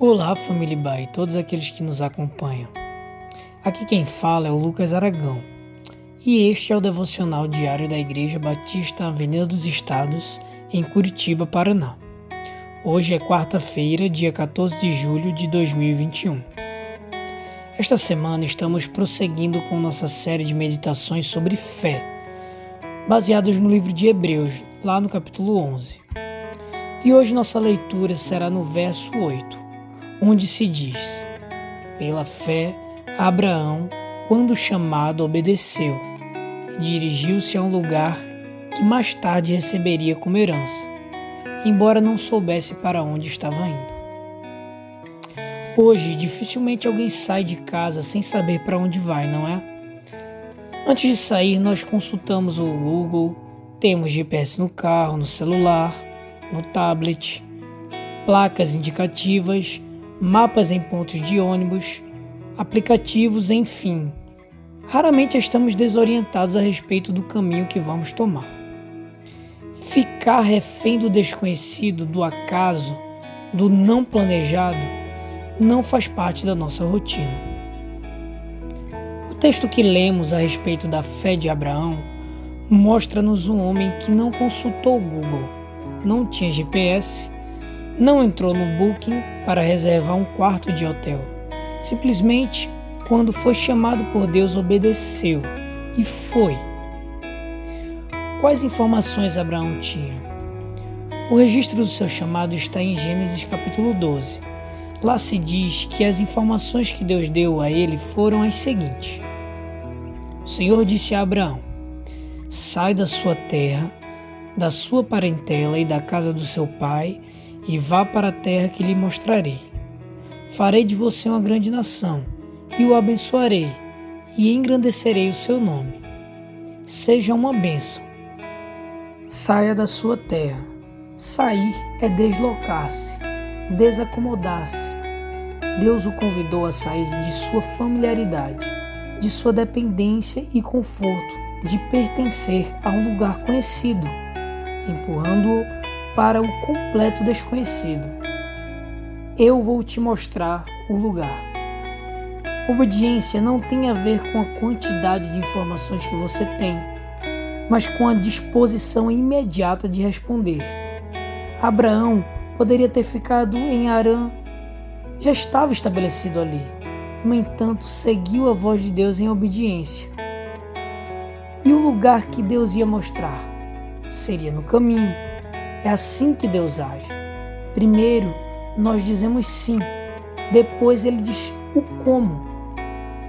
Olá, família Bai, todos aqueles que nos acompanham. Aqui quem fala é o Lucas Aragão e este é o devocional diário da Igreja Batista Avenida dos Estados, em Curitiba, Paraná. Hoje é quarta-feira, dia 14 de julho de 2021. Esta semana estamos prosseguindo com nossa série de meditações sobre fé, baseadas no livro de Hebreus, lá no capítulo 11. E hoje nossa leitura será no verso 8 onde se diz: Pela fé, Abraão, quando chamado, obedeceu e dirigiu-se a um lugar que mais tarde receberia como herança, embora não soubesse para onde estava indo. Hoje, dificilmente alguém sai de casa sem saber para onde vai, não é? Antes de sair, nós consultamos o Google, temos GPS no carro, no celular, no tablet, placas indicativas mapas em pontos de ônibus, aplicativos, enfim. Raramente estamos desorientados a respeito do caminho que vamos tomar. Ficar refém do desconhecido, do acaso, do não planejado, não faz parte da nossa rotina. O texto que lemos a respeito da fé de Abraão mostra-nos um homem que não consultou o Google, não tinha GPS não entrou no Booking para reservar um quarto de hotel. Simplesmente, quando foi chamado por Deus, obedeceu e foi. Quais informações Abraão tinha? O registro do seu chamado está em Gênesis capítulo 12. Lá se diz que as informações que Deus deu a ele foram as seguintes: O Senhor disse a Abraão: Sai da sua terra, da sua parentela e da casa do seu pai e vá para a terra que lhe mostrarei. Farei de você uma grande nação, e o abençoarei, e engrandecerei o seu nome. Seja uma bênção. Saia da sua terra. Sair é deslocar-se, desacomodar-se. Deus o convidou a sair de sua familiaridade, de sua dependência e conforto, de pertencer a um lugar conhecido, empurrando-o para o completo desconhecido. Eu vou te mostrar o lugar. Obediência não tem a ver com a quantidade de informações que você tem, mas com a disposição imediata de responder. Abraão poderia ter ficado em Arã, já estava estabelecido ali. No entanto, seguiu a voz de Deus em obediência. E o lugar que Deus ia mostrar seria no caminho é assim que Deus age. Primeiro, nós dizemos sim, depois ele diz o como.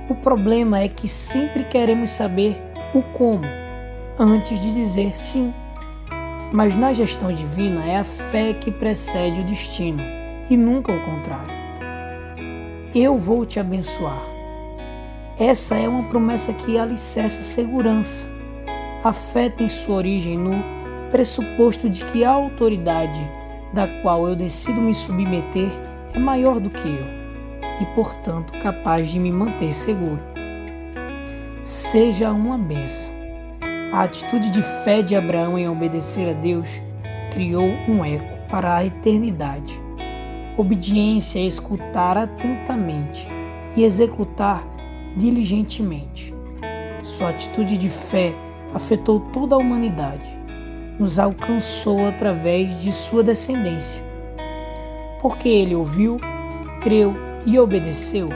O problema é que sempre queremos saber o como antes de dizer sim. Mas na gestão divina é a fé que precede o destino e nunca o contrário. Eu vou te abençoar. Essa é uma promessa que alicerça segurança. A fé tem sua origem no pressuposto de que a autoridade da qual eu decido me submeter é maior do que eu e, portanto, capaz de me manter seguro. Seja uma bênção. A atitude de fé de Abraão em obedecer a Deus criou um eco para a eternidade. Obediência é escutar atentamente e executar diligentemente. Sua atitude de fé afetou toda a humanidade nos alcançou através de sua descendência. Porque ele ouviu, creu e obedeceu,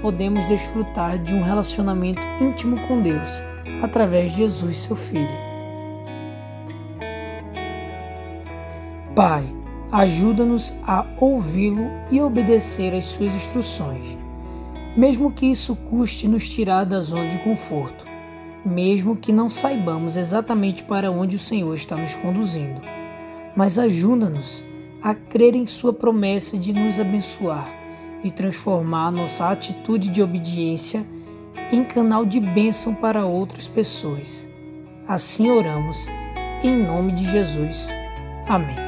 podemos desfrutar de um relacionamento íntimo com Deus através de Jesus, seu Filho. Pai, ajuda-nos a ouvi-lo e obedecer às suas instruções, mesmo que isso custe nos tirar da zona de conforto mesmo que não saibamos exatamente para onde o Senhor está nos conduzindo. Mas ajuda-nos a crer em Sua promessa de nos abençoar e transformar nossa atitude de obediência em canal de bênção para outras pessoas. Assim oramos, em nome de Jesus. Amém.